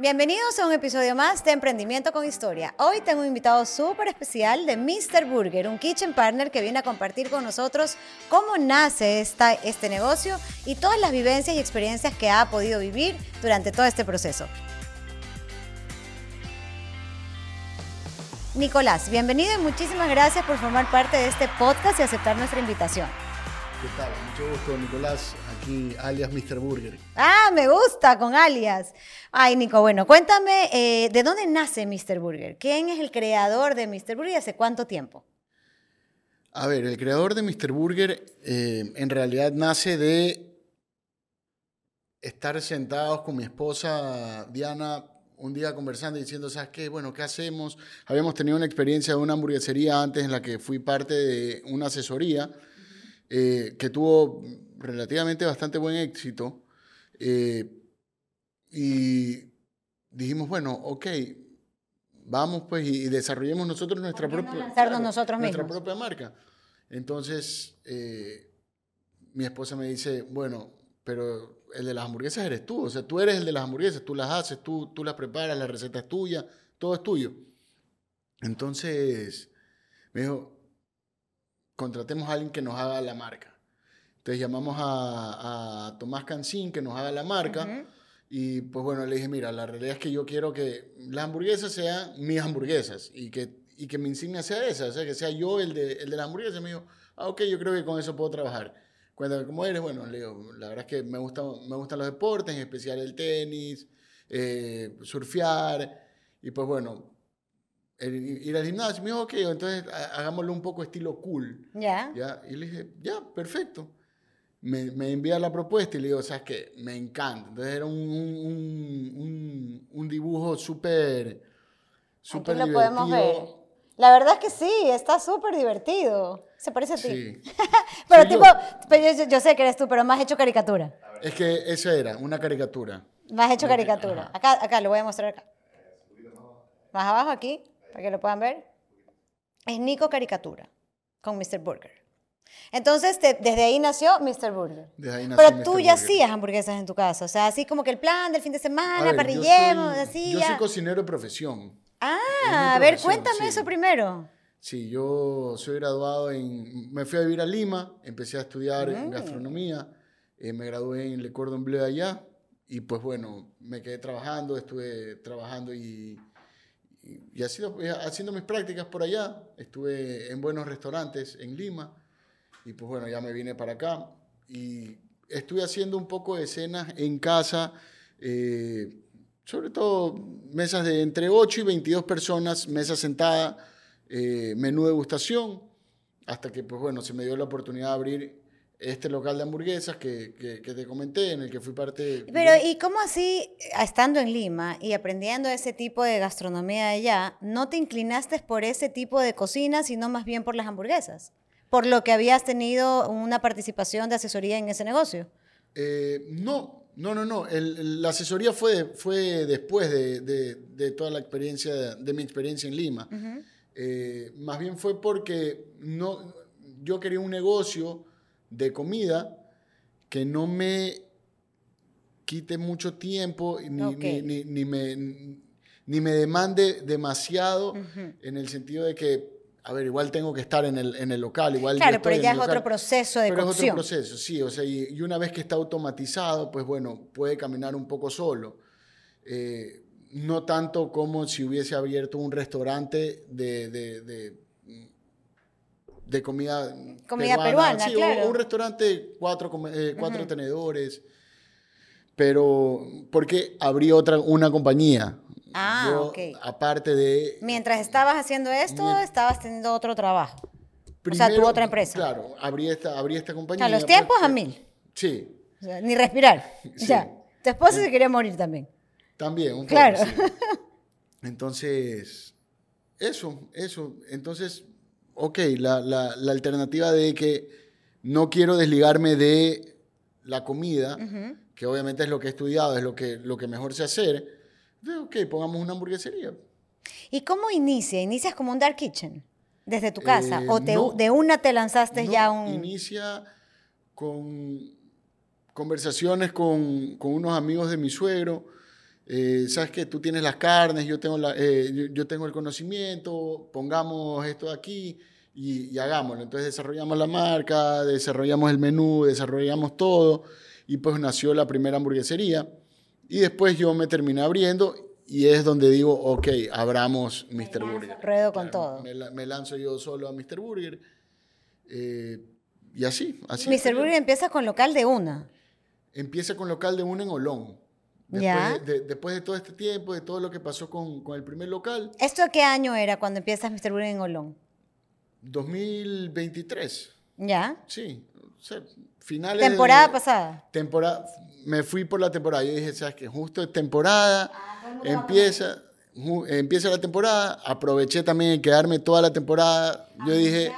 Bienvenidos a un episodio más de Emprendimiento con Historia. Hoy tengo un invitado súper especial de Mr. Burger, un kitchen partner que viene a compartir con nosotros cómo nace esta, este negocio y todas las vivencias y experiencias que ha podido vivir durante todo este proceso. Nicolás, bienvenido y muchísimas gracias por formar parte de este podcast y aceptar nuestra invitación. ¿Qué tal? Mucho gusto, Nicolás, alias Mr. Burger. Ah, me gusta con alias. Ay, Nico, bueno, cuéntame, eh, ¿de dónde nace Mr. Burger? ¿Quién es el creador de Mr. Burger y hace cuánto tiempo? A ver, el creador de Mr. Burger eh, en realidad nace de estar sentados con mi esposa Diana un día conversando y diciendo, ¿sabes qué? Bueno, ¿qué hacemos? Habíamos tenido una experiencia de una hamburguesería antes en la que fui parte de una asesoría eh, que tuvo relativamente bastante buen éxito. Eh, y dijimos, bueno, ok, vamos pues y, desarrollemos nosotros nuestra propia, nosotros nuestra propia marca. Entonces, eh, mi esposa me dice, bueno, pero el de las hamburguesas eres tú, o sea, tú eres el de las hamburguesas, tú las haces, tú, tú las preparas, la receta es tuya, todo es tuyo. Entonces, me dijo, contratemos a alguien que nos haga la marca. Entonces llamamos a, Tomás Cancín que nos haga la marca. Y pues bueno, le dije, mira, la realidad es que yo quiero que las hamburguesas sean mis hamburguesas y que, y que mi insignia sea esa, o sea, que sea yo el de, el de las hamburguesas. Me dijo, ah, ok, yo creo que con eso puedo trabajar. Cuéntame cómo eres. Bueno, le digo, la verdad es que me, gusta, me gustan los deportes, en especial el tenis, eh, surfear. Y pues bueno, ir al gimnasio. Me dijo, ok, entonces hagámoslo un poco estilo cool. Ya. ¿Ya? Y le dije, ya, perfecto. Me, me envía la propuesta y le digo, ¿sabes qué? Me encanta. Entonces era un, un, un, dibujo súper, súper divertido. lo podemos ver. La verdad es que sí, está súper divertido. Se parece a ti. Sí. pero tipo, yo. Yo, sé que eres tú, pero más hecho caricatura. Es que eso era, una caricatura. Más hecho caricatura. Acá, acá, lo voy a mostrar acá. Más abajo aquí para que lo puedan ver. Es Nico Caricatura con Mr. Burger. Entonces, desde ahí nació Mr. Burger. Desde ahí nació Pero tú ya hacías hamburguesas en tu casa. O sea, así como que el plan del fin de semana, parrillemos, así. Yo soy cocinero de profesión. Ah, a ver, cuéntame eso primero. Sí, yo soy graduado en. Me fui a vivir a Lima, empecé a estudiar en mm. gastronomía, eh, me gradué en Le Cordon Bleu allá, y pues bueno, me quedé trabajando, estuve trabajando y y así, haciendo mis prácticas por allá. Estuve en buenos restaurantes en Lima y pues bueno, ya me vine para acá y estuve haciendo un poco de escenas en casa, eh, sobre todo mesas de entre 8 y 22 personas, mesa sentada, eh, menú degustación, hasta que pues bueno, se me dio la oportunidad de abrir este local de hamburguesas que, que, te comenté, en el que fui parte. Pero, ¿y cómo así, estando en Lima y aprendiendo ese tipo de gastronomía allá, no te inclinaste por ese tipo de cocina, sino más bien por las hamburguesas? Por lo que habías tenido una participación de asesoría en ese negocio. Eh, no, no, no, no. la asesoría fue, fue después de, de, toda la experiencia, de, mi experiencia en Lima. Eh, más bien fue porque no, yo quería un negocio de comida que no me quite mucho tiempo ni, ni, me, ni me demande demasiado en el sentido de que, a ver, igual tengo que estar en el, en el local, igual... Claro, pero ya es otro proceso de pero es otro proceso, sí, o sea, y, una vez que está automatizado, pues bueno, puede caminar un poco solo. Eh, no tanto como si hubiese abierto un restaurante de de comida, comida peruana, sí, un, restaurante, cuatro, eh, cuatro tenedores, pero porque abrí otra, una compañía. Ah, ok. Aparte de... Mientras estabas haciendo esto, estabas teniendo otro trabajo. o sea, tu otra empresa. Claro, abrí esta, abrí esta compañía. A los tiempos a mil. Sí. ni respirar. Ya. Tu esposa se quería morir también. También, un poco, Claro. Entonces, eso, eso. Entonces, ok, la, la, la, alternativa de que no quiero desligarme de la comida, que obviamente es lo que he estudiado, es lo que, lo que mejor sé hacer, ok, pongamos una hamburguesería. ¿Y cómo inicia? ¿Inicias como un dark kitchen desde tu casa? ¿O eh, de una te lanzaste ya un...? Inicia con conversaciones con, con, unos amigos de mi suegro, eh, sabes que tú tienes las carnes, yo tengo, la, eh, yo, yo tengo el conocimiento, pongamos esto aquí y, y hagámoslo. Entonces desarrollamos la marca, desarrollamos el menú, desarrollamos todo y pues nació la primera hamburguesería. Y después yo me terminé abriendo y es donde digo, ok, abramos Mr. Burger. ruedo con Claro, todo. Me, la- me lanzo yo solo a Mr. Burger. eh, y así, así. Mr. Burger empieza con local de una. Empieza con local de una en Olón. Después, Ya. De, después de todo este tiempo, de todo lo que pasó con, con el primer local, ¿Esto qué año era cuando empiezas Mr. Burger en Olón? 2023. ¿Ya? Sí, o sea, finales de- Temporada pasada. temporada, me fui por la temporada. Yo dije, ¿sabes qué? Justo es temporada, Ah, empieza, ju- empieza la temporada. Aproveché también de quedarme toda la temporada. Yo dije,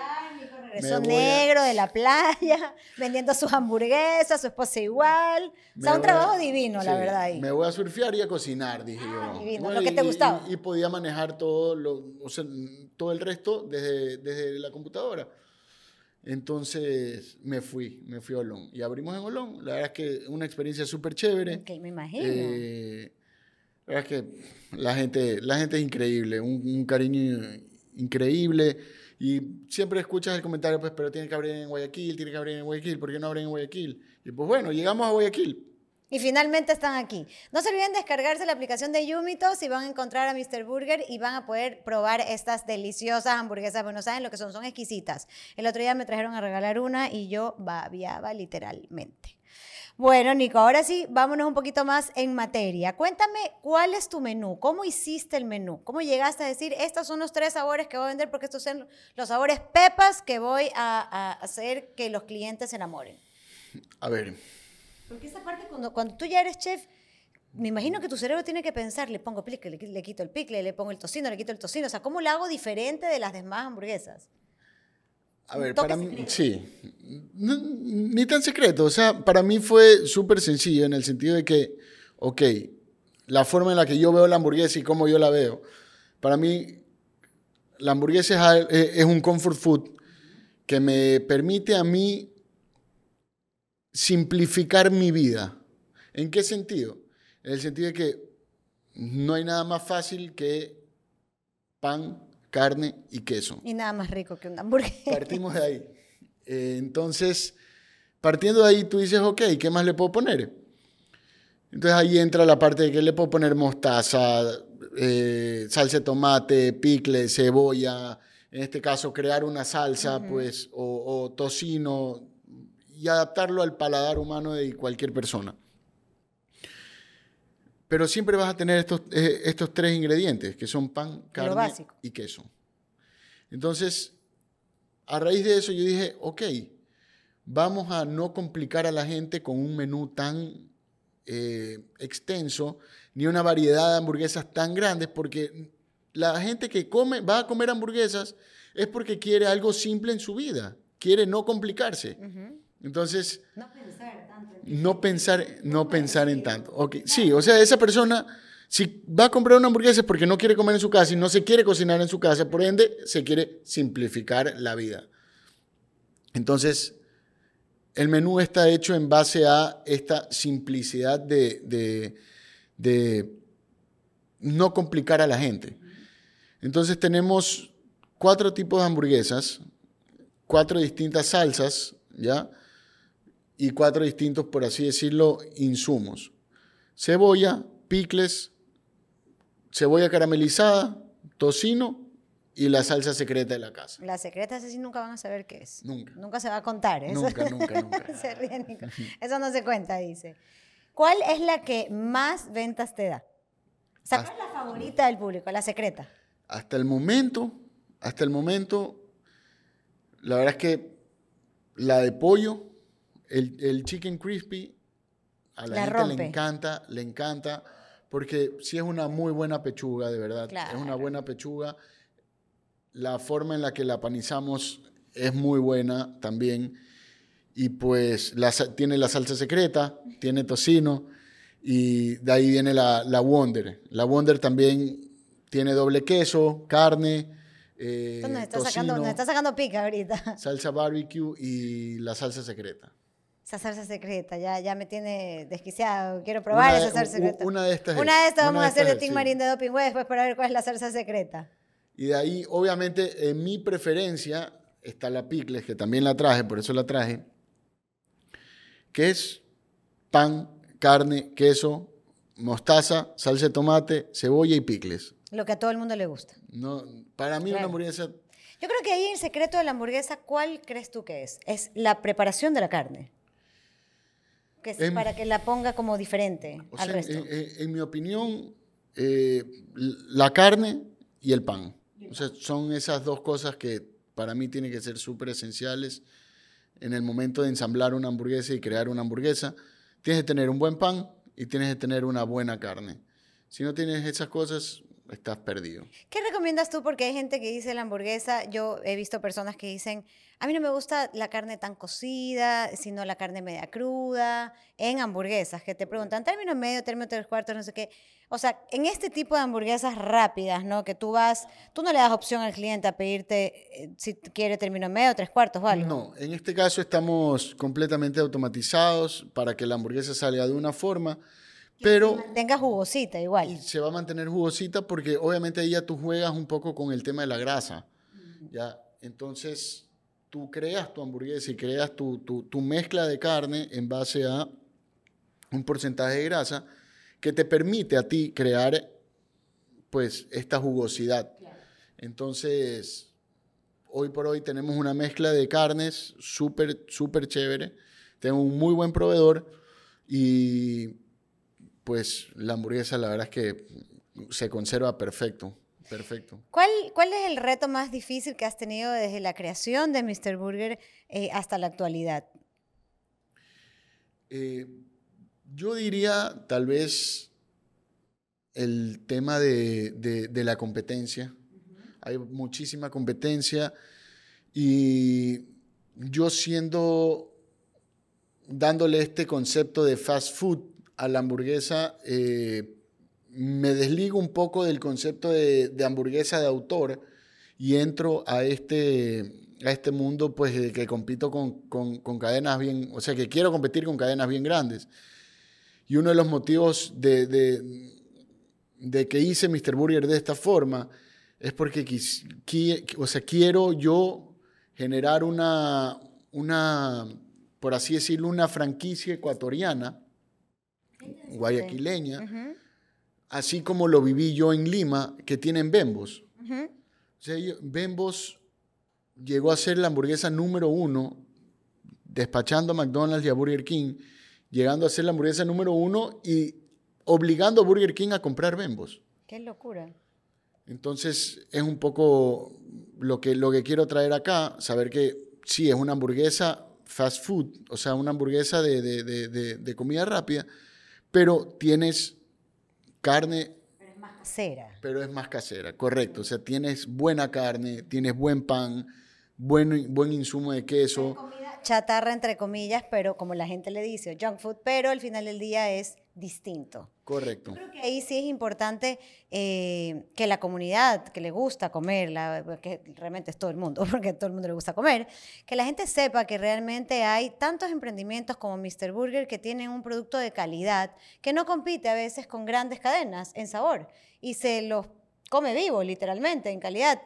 Regresó me voy a- negro de la playa, vendiendo sus hamburguesas, su esposa igual. O sea, me un a- trabajo divino, la verdad. ahí. Me voy a surfear y a cocinar, dije yo. divino, lo que te y- gustaba. Y, y podía manejar todo, lo, o sea, todo el resto desde, desde la computadora. Entonces me fui, me fui a Olón. Y abrimos en Olón. La verdad es que una experiencia súper chévere. Ok, me imagino. Eh, la verdad es que la gente, la gente es increíble, un, un cariño increíble. Y siempre escuchas el comentario, pues, pero tiene que abrir en Guayaquil, tiene que abrir en Guayaquil, ¿por qué no abren en Guayaquil? Y pues bueno, llegamos a Guayaquil. Y finalmente están aquí. No se olviden descargarse la aplicación de Yumitos y van a encontrar a Mr. Burger y van a poder probar estas deliciosas hamburguesas. Bueno, saben lo que son, son exquisitas. El otro día me trajeron a regalar una y yo babiaba literalmente. Bueno, Nico, ahora sí, vámonos un poquito más en materia. Cuéntame cuál es tu menú, cómo hiciste el menú, cómo llegaste a decir, estos son los tres sabores que voy a vender porque estos son los sabores pepas que voy a, a hacer que los clientes se enamoren. A ver, Porque esa parte, cuando, cuando tú ya eres chef, me imagino que tu cerebro tiene que pensar, le pongo picle, le, le quito el picle, le pongo el tocino, le quito el tocino. O sea, ¿cómo lo hago diferente de las demás hamburguesas? A ver, para mí, secreto. sí, No, ni tan secreto, o sea, para mí fue súper sencillo en el sentido de que, ok, la forma en la que yo veo la hamburguesa y cómo yo la veo, para mí la hamburguesa es- es un comfort food que me permite a mí simplificar mi vida. ¿En qué sentido? En el sentido de que no hay nada más fácil que pan, carne y queso. Y nada más rico que una hamburguesa. Partimos de ahí. Eh, entonces, partiendo de ahí, tú dices, ok, ¿qué más le puedo poner? Entonces ahí entra la parte de que le puedo poner mostaza, eh, salsa de tomate, picle, cebolla, en este caso crear una salsa, pues, o, o tocino, y adaptarlo al paladar humano de cualquier persona. Pero siempre vas a tener estos, eh, estos tres ingredientes, que son pan, carne y queso. Entonces, a raíz de eso yo dije, ok, vamos a no complicar a la gente con un menú tan eh, extenso, ni una variedad de hamburguesas tan grandes, porque la gente que come, va a comer hamburguesas es porque quiere algo simple en su vida, quiere no complicarse. Entonces, No pensar tanto. no pensar, no pensar en tanto. Ok, Sí, o sea, esa persona, si va a comprar una hamburguesa es porque no quiere comer en su casa y no se quiere cocinar en su casa, por ende, se quiere simplificar la vida. Entonces, el menú está hecho en base a esta simplicidad de, de- de no complicar a la gente. Entonces, tenemos cuatro tipos de hamburguesas, cuatro distintas salsas, ¿ya? Y cuatro distintos, por así decirlo, insumos. Cebolla, picles, cebolla caramelizada, tocino y la salsa secreta de la casa. Las secretas así nunca van a saber qué es. Nunca. Nunca se va a contar. Eso. Nunca, nunca, nunca. se ríe, Nico. Eso no se cuenta, dice. ¿Cuál es la que más ventas te da? O sea, ¿cuál es la favorita del público? La secreta. Hasta el momento, hasta el momento, la verdad es que la de pollo, el, el chicken crispy, a la, La gente rompe. le encanta, le encanta, porque sí es una muy buena pechuga, de verdad. Es una buena pechuga. La forma en la que la panizamos es muy buena también. Y pues la tiene la salsa secreta, tiene tocino, y de ahí viene la, la Wonder. La Wonder también tiene doble queso, carne, eh, Entonces nos está, sacando, tocino, nos está sacando pica ahorita. salsa barbecue y la salsa secreta. Esa salsa secreta, ya, ya me tiene desquiciado. Quiero probar esa salsa secreta. Una de estas. Una de estas vamos a hacer de Team Marín de Doping Web después para ver cuál es la salsa secreta. Y de ahí, obviamente, en mi preferencia está la picles, que también la traje, por eso la traje, que es pan, carne, queso, mostaza, salsa de tomate, cebolla y picles. Lo que a todo el mundo le gusta. No, para mí una hamburguesa... Yo creo que ahí el secreto de la hamburguesa, ¿cuál crees tú que es? Es la preparación de la carne. Que es para que la ponga como diferente al resto. En, mi opinión, eh, la carne y el pan. O sea, son esas dos cosas que para mí tienen que ser súper esenciales en el momento de ensamblar una hamburguesa y crear una hamburguesa. Tienes que tener un buen pan y tienes que tener una buena carne. Si no tienes esas cosas, estás perdido. ¿Qué recomiendas tú? Porque hay gente que dice la hamburguesa, yo he visto personas que dicen, a mí no me gusta la carne tan cocida, sino la carne media cruda, en hamburguesas, que te preguntan término medio, término tres cuartos, no sé qué. O sea, en este tipo de hamburguesas rápidas, ¿no? Que tú vas, tú no le das opción al cliente a pedirte eh, si quiere término medio, tres cuartos o algo. No, en este caso estamos completamente automatizados para que la hamburguesa salga de una forma pero... Se mantenga jugosita igual. Y se va a mantener jugosita porque obviamente ahí ya tú juegas un poco con el tema de la grasa. ¿ya? Entonces, tú creas tu hamburguesa y creas tu, tu, tu, mezcla de carne en base a un porcentaje de grasa que te permite a ti crear pues esta jugosidad. Entonces, hoy por hoy tenemos una mezcla de carnes súper, súper chévere. Tengo un muy buen proveedor y pues la hamburguesa la verdad es que se conserva perfecto. Perfecto. ¿Cuál, ¿Cuál es el reto más difícil que has tenido desde la creación de Mr. Burger eh, hasta la actualidad? Eh, yo diría tal vez el tema de, de, la competencia. Hay muchísima competencia y yo siendo, dándole este concepto de fast food, a la hamburguesa, eh, me desligo un poco del concepto de, hamburguesa de autor y entro a este, a este mundo pues que compito con, con, cadenas bien, o sea, que quiero competir con cadenas bien grandes. Y uno de los motivos de, de, que hice Mr. Burger de esta forma es porque o sea, quiero yo generar una, una, por así decirlo, una franquicia ecuatoriana guayaquileña, así como lo viví yo en Lima, que tienen Bembos. Bembos llegó a ser la hamburguesa número uno, despachando a McDonald's y a Burger King, llegando a ser la hamburguesa número uno y obligando a Burger King a comprar Bembos. Qué locura. Entonces es un poco lo que, lo que quiero traer acá, saber que sí, es una hamburguesa fast food, o sea, una hamburguesa de, de comida rápida, pero tienes carne. Pero es más casera. Pero es más casera, correcto. O sea, tienes buena carne, tienes buen pan, buen, buen insumo de queso. Comida chatarra, entre comillas, pero como la gente le dice, junk food, pero al final del día es distinto. Correcto. creo que ahí sí es importante eh, que la comunidad que le gusta comer, que realmente es todo el mundo, porque a todo el mundo le gusta comer, que la gente sepa que realmente hay tantos emprendimientos como Mr. Burger que tienen un producto de calidad que no compite a veces con grandes cadenas en sabor y se los come vivo, literalmente, en calidad.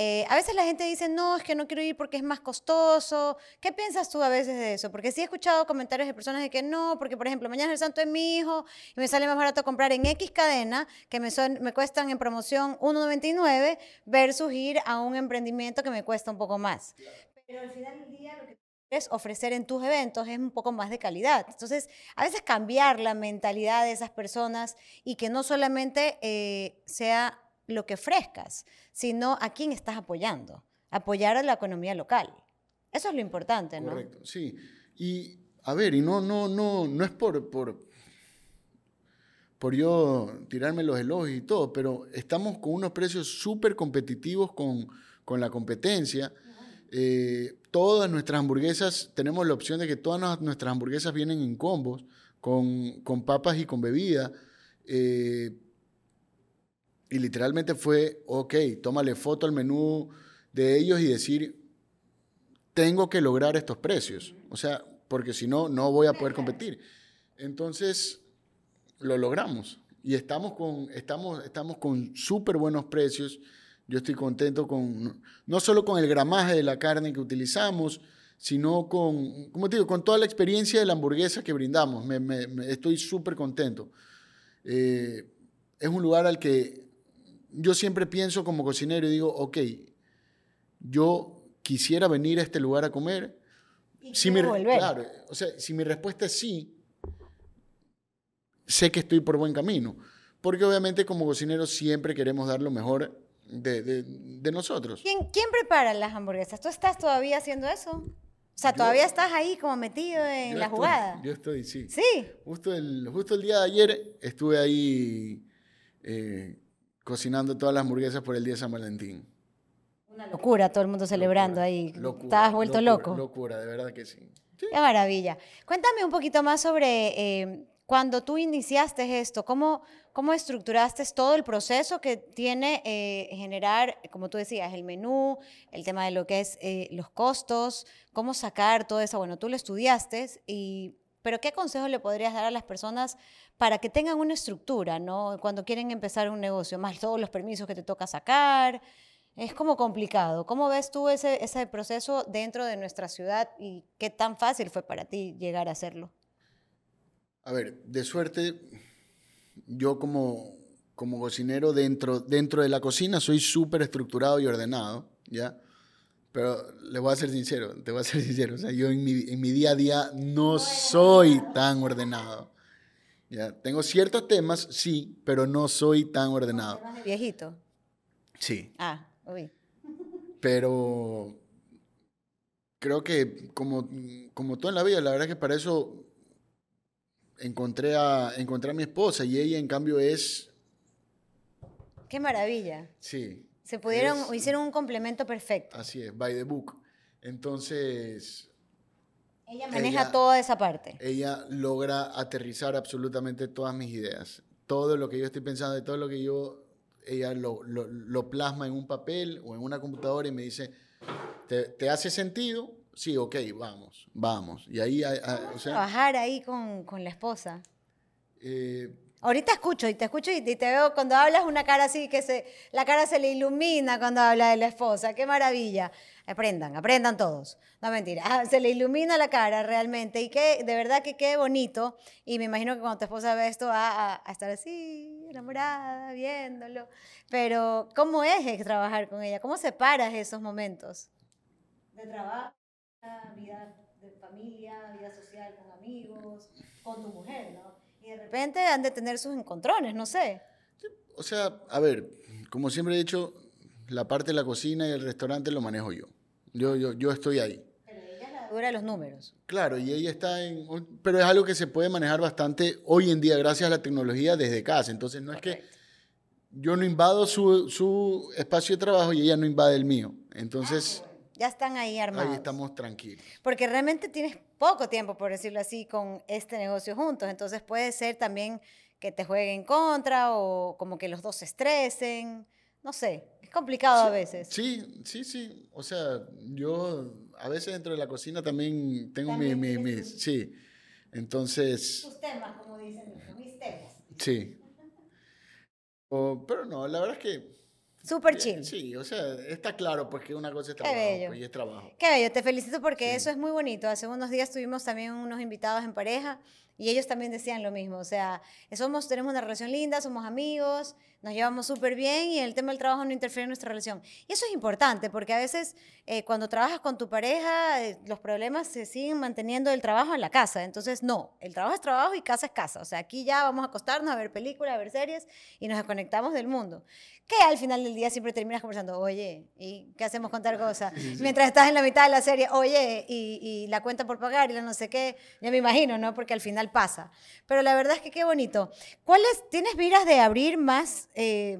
Eh, a veces la gente dice, no, es que no quiero ir porque es más costoso. ¿Qué piensas tú a veces de eso? Porque sí he escuchado comentarios de personas de que no, porque por ejemplo, mañana es el santo de mi hijo y me sale más barato comprar en X cadena, que me, me cuestan en promoción 1,99 versus ir a un emprendimiento que me cuesta un poco más. Pero al final del día lo que quieres ofrecer en tus eventos es un poco más de calidad. Entonces, a veces cambiar la mentalidad de esas personas y que no solamente eh, sea lo que ofrezcas, sino a quién estás apoyando. Apoyar a la economía local. Eso es lo importante, ¿no? Correcto, sí. Y a ver, y no, no, no, no es por, por, por yo tirarme los elogios y todo, pero estamos con unos precios súper competitivos con, con, la competencia. Eh, todas nuestras hamburguesas, tenemos la opción de que todas nuestras hamburguesas vienen en combos, con, con papas y con bebida. Eh, y literalmente fue, ok, tómale foto al menú de ellos y decir, tengo que lograr estos precios. O sea, porque si no, no voy a poder competir. Entonces, lo logramos y estamos con, estamos, estamos con súper buenos precios. Yo estoy contento con, no solo con el gramaje de la carne que utilizamos, sino con, como te digo, con toda la experiencia de la hamburguesa que brindamos. Me, estoy súper contento. Eh, es un lugar al que yo siempre pienso como cocinero y digo, ok, yo quisiera venir a este lugar a comer. si mi, claro, o sea, si mi respuesta es sí, sé que estoy por buen camino. Porque obviamente como cocinero siempre queremos dar lo mejor de, de, nosotros. ¿Quién, ¿Quién, prepara las hamburguesas? ¿Tú estás todavía haciendo eso? O sea, todavía estás ahí como metido en la jugada. Yo estoy, sí. Sí. Justo el, justo el día de ayer estuve ahí eh, cocinando todas las hamburguesas por el día de San Valentín. Una locura, todo el mundo celebrando ahí. Locura, Estabas vuelto loco. Locura, de verdad que sí. Qué maravilla. Cuéntame un poquito más sobre eh, cuando tú iniciaste esto, ¿cómo, cómo estructuraste todo el proceso que tiene eh, generar, como tú decías, el menú, el tema de lo que es eh, los costos, cómo sacar todo eso? Bueno, tú lo estudiaste, y, pero ¿qué consejo le podrías dar a las personas para que tengan una estructura, ¿no? Cuando quieren empezar un negocio, más todos los permisos que te toca sacar. Es como complicado. ¿Cómo ves tú ese, ese proceso dentro de nuestra ciudad y qué tan fácil fue para ti llegar a hacerlo? A ver, de suerte, yo como, como cocinero dentro, dentro de la cocina soy súper estructurado y ordenado, ¿ya? Pero le voy a ser sincero, te voy a ser sincero, o sea, yo en mi, en mi día a día no soy tan ordenado. ¿ya? Tengo ciertos temas, sí, pero no soy tan ordenado. viejito? Sí. Ah, uy. Pero creo que como, como todo en la vida, la verdad es que para eso encontré a, encontré a mi esposa y ella en cambio es... Qué maravilla. Sí. Se pudieron, hicieron un complemento perfecto. Así es, by the book. Entonces... Ella maneja toda esa parte. Ella logra aterrizar absolutamente todas mis ideas. Todo lo que yo estoy pensando, de todo lo que yo, ella lo, lo, plasma en un papel o en una computadora y me dice, ¿te, te hace sentido? sí, ok, vamos, vamos. Y ahí, o sea, trabajar ahí con, con la esposa. Eh, Ahorita escucho y te escucho y te veo cuando hablas una cara así que se, la cara se le ilumina cuando habla de la esposa. Qué maravilla. Aprendan, aprendan todos. No mentira, ah, se le ilumina la cara realmente y que de verdad que qué bonito. Y me imagino que cuando tu esposa ve esto va a, a estar así, enamorada, viéndolo. Pero ¿cómo es trabajar con ella? ¿Cómo separas esos momentos de trabajo? vida de familia, vida social con amigos, con tu mujer, ¿no? Y de repente han de tener sus encontrones, no sé. O sea, a ver, como siempre he dicho, la parte de la cocina y el restaurante lo manejo yo. Yo, yo, yo estoy ahí. Pero ella es la dura los números. Claro, y ella está en... Pero es algo que se puede manejar bastante hoy en día gracias a la tecnología desde casa. Entonces no es que yo no invado su, su, espacio de trabajo y ella no invade el mío. Entonces... Ah, ya están ahí armados. Ahí estamos tranquilos. Porque realmente tienes poco tiempo, por decirlo así, con este negocio juntos. Entonces puede ser también que te jueguen en contra o como que los dos se estresen. No sé, es complicado a veces. Sí, sí, sí. O sea, yo a veces dentro de la cocina también tengo mis... Mi, sí. Entonces... Tus temas, como dicen, mis temas. Sí. pero no, la verdad es que Súper chill. Sí, o sea, está claro pues que una cosa es trabajo pues, y es trabajo. Qué bello, te felicito porque eso es muy bonito. Hace unos días tuvimos también unos invitados en pareja y ellos también decían lo mismo. O sea, somos, tenemos una relación linda, somos amigos, nos llevamos súper bien y el tema del trabajo no interfiere en nuestra relación. Y eso es importante porque a veces eh, cuando trabajas con tu pareja, eh, los problemas se siguen manteniendo del trabajo en la casa. Entonces, no, el trabajo es trabajo y casa es casa. O sea, aquí ya vamos a acostarnos a ver películas, a ver series y nos desconectamos del mundo. Que al final del día siempre terminas conversando, oye, ¿y qué hacemos con tal cosa? Mientras estás en la mitad de la serie, oye, y, y la cuenta por pagar y la no sé qué, ya me imagino, ¿no? Porque al final pasa. Pero la verdad es que qué bonito. ¿Cuáles, tienes miras de abrir más eh,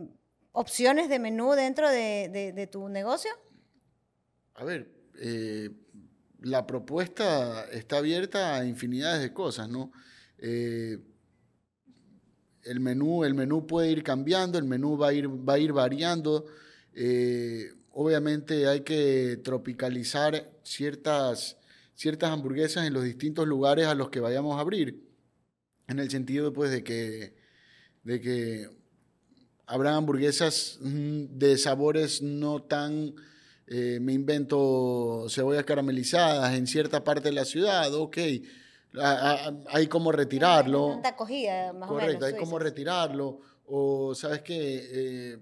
opciones de menú dentro de, tu negocio? A ver, eh, la propuesta está abierta a infinidades de cosas, ¿no? Eh, el, menú, el menú puede ir cambiando, el menú va a ir, va a ir variando. obviamente hay que tropicalizar ciertas, ciertas hamburguesas en los distintos lugares a los que vayamos a abrir. En el sentido, pues, de que, de que habrán hamburguesas mm, de sabores no tan, eh, me invento cebollas caramelizadas en cierta parte de la ciudad, ok. Hay como retirarlo. Tanta acogida, más Correcto, o menos. hay como retirarlo. O, ¿sabes qué? Eh,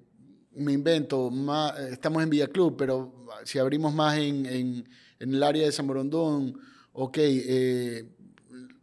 me invento, más, estamos en Villa Club, pero si abrimos más en, en, en el área de San Borondón, ok, eh,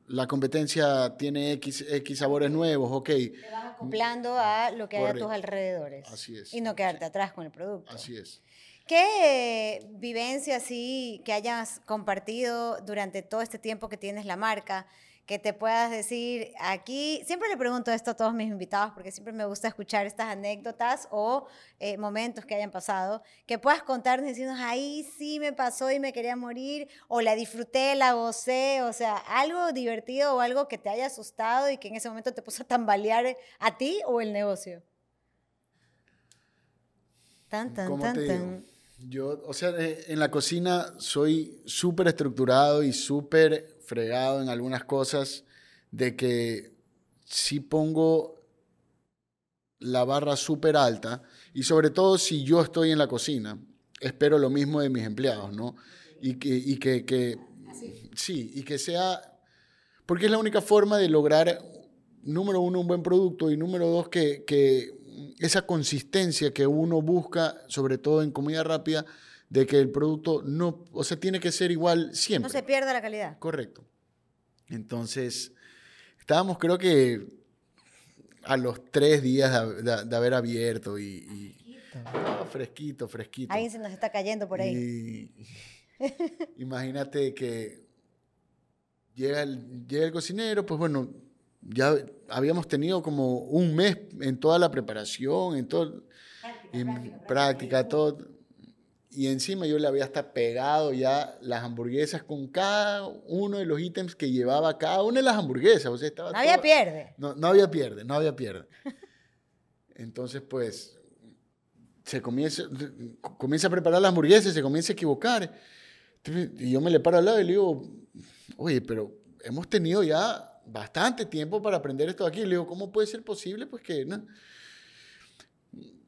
la competencia tiene X, X sabores nuevos, ok. Te vas acoplando a lo que hay a tus alrededores. Así es. Y no quedarte atrás con el producto. Así es. ¿Qué vivencia así que hayas compartido durante todo este tiempo que tienes la marca? que te puedas decir aquí, siempre le pregunto esto a todos mis invitados porque siempre me gusta escuchar estas anécdotas o eh, momentos que hayan pasado, que puedas contarnos diciendo, ahí sí me pasó y me quería morir, o la disfruté, la gocé, o sea, algo divertido o algo que te haya asustado y que en ese momento te puso a tambalear a ti o el negocio. Tan, tan, tan, tan. Yo, o sea, en la cocina soy súper estructurado y súper fregado en algunas cosas de que si pongo la barra súper alta y sobre todo si yo estoy en la cocina, espero lo mismo de mis empleados, ¿no? Y que, y que, que sí, y que sea, porque es la única forma de lograr, número uno, un buen producto y número dos, que, que esa consistencia que uno busca, sobre todo en comida rápida, de que el producto no, o sea, tiene que ser igual siempre. No se pierda la calidad. Correcto. Entonces, estábamos creo que a los tres días de, haber abierto y... fresquito, fresquito. Ahí se nos está cayendo por ahí. imagínate que llega el, llega el cocinero, pues bueno, ya habíamos tenido como un mes en toda la preparación, en todo, en práctica todo y encima yo le había hasta pegado ya las hamburguesas con cada uno de los ítems que llevaba cada una de las hamburguesas. O sea, estaba no había pierde. No, no, había pierde, no había pierde. Entonces, pues, se comienza, comienza a preparar las hamburguesas, se comienza a equivocar. Y yo me le paro al lado y le digo, oye, pero hemos tenido ya bastante tiempo para aprender esto aquí. Le digo, ¿cómo puede ser posible? Pues que... ¿no?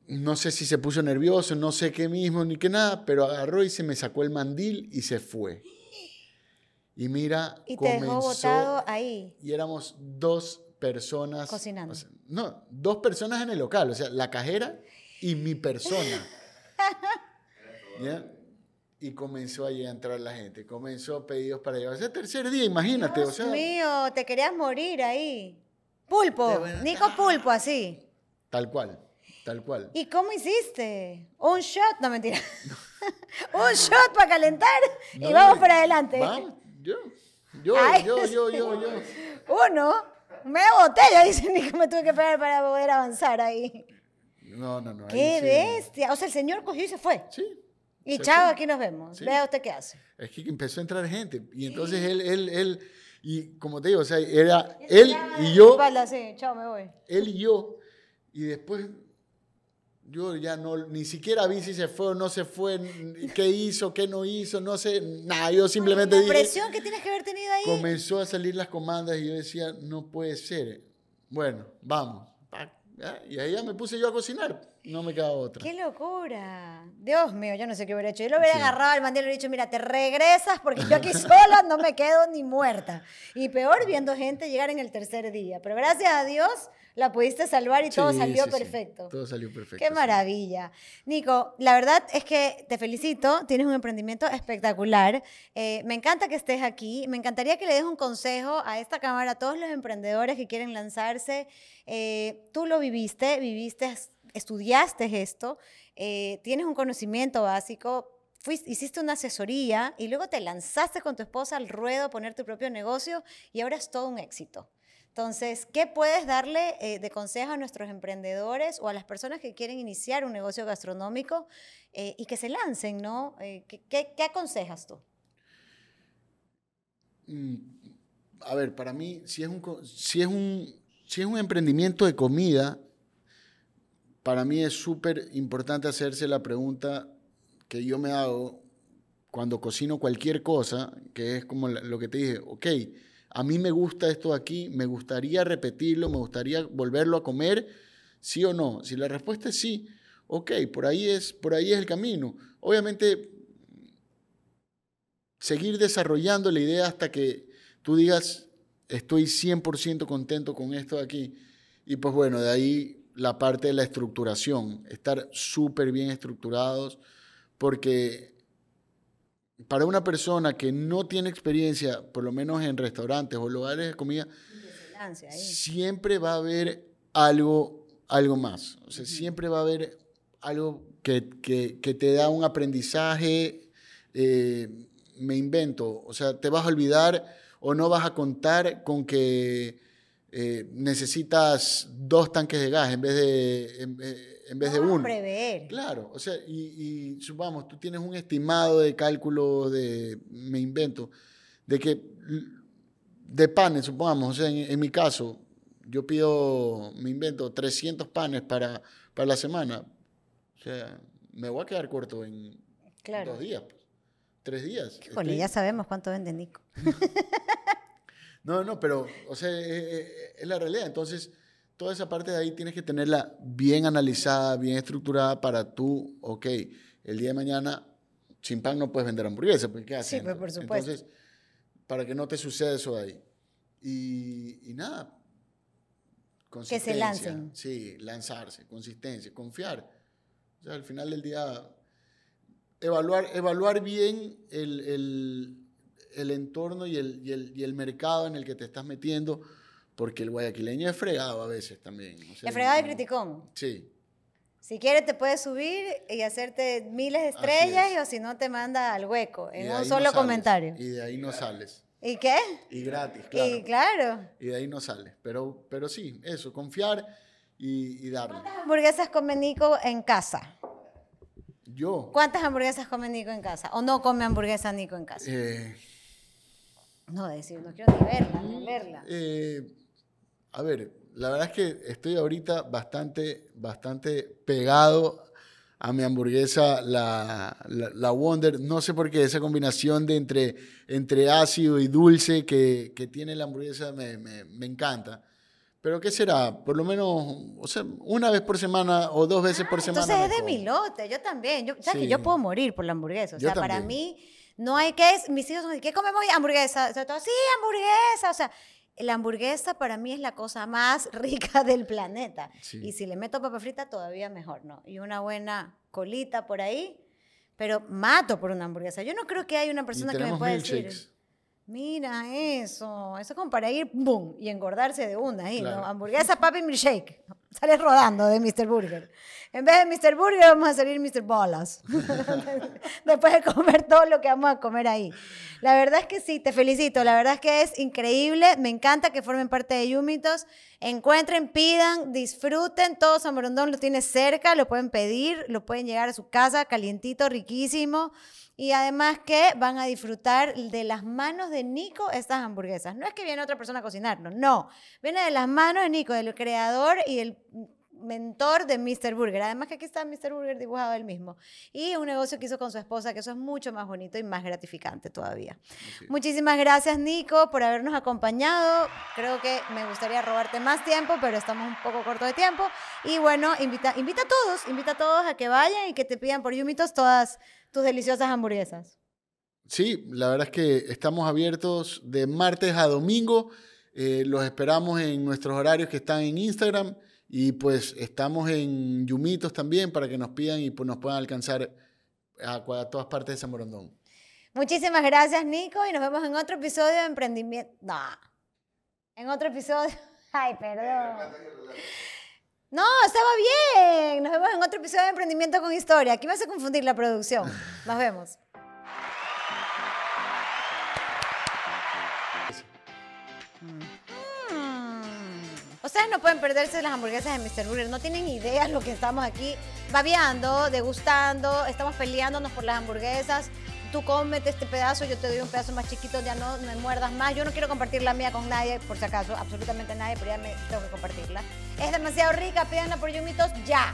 no sé si se puso nervioso, no sé qué mismo ni qué nada, pero agarró y se me sacó el mandil y se fue. Y mira, y te dejó botado ahí. Y éramos dos personas. Cocinando. no, dos personas en el local, o sea, la cajera y mi persona. ¿Ya? Y comenzó ahí a entrar la gente, comenzó pedidos para llevar. ese tercer día, imagínate. Dios mío, te querías morir ahí. Pulpo, Nico Pulpo, así. Tal cual. Tal cual. ¿Y cómo hiciste? Un shot, no mentira. un shot para calentar y vamos para adelante. Vamos, yo, yo, yo, yo, yo, yo. Uno, media botella, dice ni que me tuve que pegar para poder avanzar ahí. No, no, no. ¡Qué bestia! O sea, el señor cogió y se fue. Sí. Y chao, aquí nos vemos. Vea usted qué hace. Es que empezó a entrar gente. Y entonces él, él, él, y como te digo, o sea, era él y yo. Sí, chao, me voy. Él y yo. Y después yo ya no, ni siquiera vi si se fue o no se fue, qué hizo, qué no hizo, no sé, nada, yo simplemente La presión que tienes que haber tenido ahí. Comenzó a salir las comandas y yo decía, no puede ser. Bueno, vamos. Y ahí ya me puse yo a cocinar, no me quedaba otra. ¡Qué locura! Dios mío, yo no sé qué hubiera hecho. Yo lo hubiera agarrado al mandil y le hubiera dicho, mira, te regresas porque yo aquí sola no me quedo ni muerta. Y peor viendo gente llegar en el tercer día. Pero gracias a Dios la pudiste salvar y todo salió perfecto. Todo salió perfecto. Qué maravilla. Nico, la verdad es que te felicito, tienes un emprendimiento espectacular. Eh, me encanta que estés aquí. Me encantaría que le des un consejo a esta cámara, a todos los emprendedores que quieren lanzarse. Eh, tú lo viviste, viviste, estudiaste esto, eh, tienes un conocimiento básico. Fuiste, hiciste una asesoría y luego te lanzaste con tu esposa al ruedo a poner tu propio negocio y ahora es todo un éxito. Entonces, ¿qué puedes darle eh, de consejo a nuestros emprendedores o a las personas que quieren iniciar un negocio gastronómico eh, y que se lancen, ¿no? Eh, ¿qué, aconsejas tú? Mm, a ver, para mí, si es un, si es un, si es un emprendimiento de comida, para mí es súper importante hacerse la pregunta que yo me hago cuando cocino cualquier cosa, que es como lo que te dije, ok, a mí me gusta esto aquí, me gustaría repetirlo, me gustaría volverlo a comer, sí o no. Si la respuesta es sí, ok, por ahí es, por ahí es el camino. Obviamente, seguir desarrollando la idea hasta que tú digas, estoy 100% contento con esto de aquí. Y pues bueno, de ahí la parte de la estructuración, estar súper bien estructurados, porque para una persona que no tiene experiencia, por lo menos en restaurantes o lugares de comida, siempre va a haber algo, algo más. O sea, siempre va a haber algo que, que, te da un aprendizaje. Eh, me invento, o sea, te vas a olvidar o no vas a contar con que eh, necesitas dos tanques de gas en vez de, en, eh, vez de uno. prever. Claro, o sea, y, y supongamos, tú tienes un estimado de cálculo de, me invento, de que de panes, supongamos, o sea, en, mi caso, yo pido, me invento 300 panes para, para la semana, o sea, me voy a quedar corto en dos días, pues, tres días. Bueno, ya sabemos cuánto vende Nico. No, no, pero, o sea, eh, eh, es, la realidad. Entonces, toda esa parte de ahí tienes que tenerla bien analizada, bien estructurada para tú, ok, el día de mañana, sin pan no puedes vender hamburguesas, porque ¿qué Sí, pues por supuesto. Entonces, para que no te suceda eso de ahí. Y, y nada. Que se lancen. Sí, lanzarse, consistencia, confiar. O sea, al final del día, evaluar, evaluar bien el el entorno y el, y el, y el mercado en el que te estás metiendo, porque el guayaquileño es fregado a veces también. es fregado y criticón. Sí. Si quieres te puedes subir y hacerte miles de estrellas y o si no te manda al hueco en un solo comentario. Y de ahí no sales. ¿Y qué? Y gratis, claro. Y claro. Y de ahí no sales. Pero, pero sí, eso, confiar y, y darle. ¿Cuántas hamburguesas come Nico en casa? Yo. ¿Cuántas hamburguesas come Nico en casa? ¿O no come hamburguesa Nico en casa? Eh, no, decir, no quiero ni verla, ni verla. Eh, a ver, la verdad es que estoy ahorita bastante, bastante pegado a mi hamburguesa, la, la, Wonder. No sé por qué esa combinación de entre, entre ácido y dulce que, que tiene la hamburguesa me, me, me, encanta. Pero ¿qué será? Por lo menos, o sea, una vez por semana o dos veces por semana. Entonces es de mi lote, yo también. Yo, ¿Sabes que yo puedo morir por la hamburguesa? O sea, para mí no hay que, mis hijos ¿qué comemos hoy? Hamburguesa. O sea, sí, hamburguesa. O sea, la hamburguesa para mí es la cosa más rica del planeta. Y si le meto papa frita, todavía mejor, ¿no? Y una buena colita por ahí, pero mato por una hamburguesa. Yo no creo que haya una persona que me pueda decir... Mira eso, eso es como para ir, boom, y engordarse de una ahí, ¿no? Hamburguesa, papi, milkshake. Sales rodando de Mr. Burger. En vez de Mr. Burger vamos a salir Mr. Bolas. Después de comer todo lo que vamos a comer ahí. La verdad es que sí, te felicito. La verdad es que es increíble. Me encanta que formen parte de Yumitos. Encuentren, pidan, disfruten. Todo San Borondón lo tiene cerca, lo pueden pedir, lo pueden llegar a su casa calientito, riquísimo. Y además que van a disfrutar de las manos de Nico estas hamburguesas. No es que viene otra persona a cocinarlo, no. Viene de las manos de Nico, del creador y el mentor de Mr. Burger. Además que aquí está Mr. Burger dibujado él mismo. Y un negocio que hizo con su esposa, que eso es mucho más bonito y más gratificante todavía. Muchísimas gracias, Nico, por habernos acompañado. Creo que me gustaría robarte más tiempo, pero estamos un poco corto de tiempo. Y bueno, invita, invita a todos, invita a todos a que vayan y que te pidan por Yumitos todas tus deliciosas hamburguesas. Sí, la verdad es que estamos abiertos de martes a domingo. Eh, los esperamos en nuestros horarios que están en Instagram y pues estamos en Yumitos también para que nos pidan y pues nos puedan alcanzar a, todas partes de San Borondón. Muchísimas gracias, Nico, y nos vemos en otro episodio de Emprendimiento. No, en otro episodio. Ay, perdón. No, estaba bien. Nos vemos en otro episodio de Emprendimiento con Historia. Aquí me hace confundir la producción. Nos vemos. Mm. Ustedes no pueden perderse las hamburguesas de Mr. Burger. No tienen idea lo que estamos aquí babeando, degustando. Estamos peleándonos por las hamburguesas tú cómete este pedazo, yo te doy un pedazo más chiquito, ya no me muerdas más. Yo no quiero compartir la mía con nadie, por si acaso, absolutamente nadie, pero ya tengo que compartirla. Es demasiado rica, pídanla por Yumitos ya.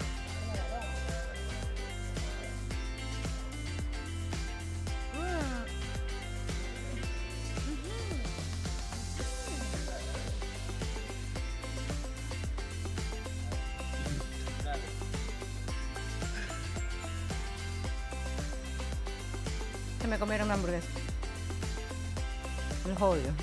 Que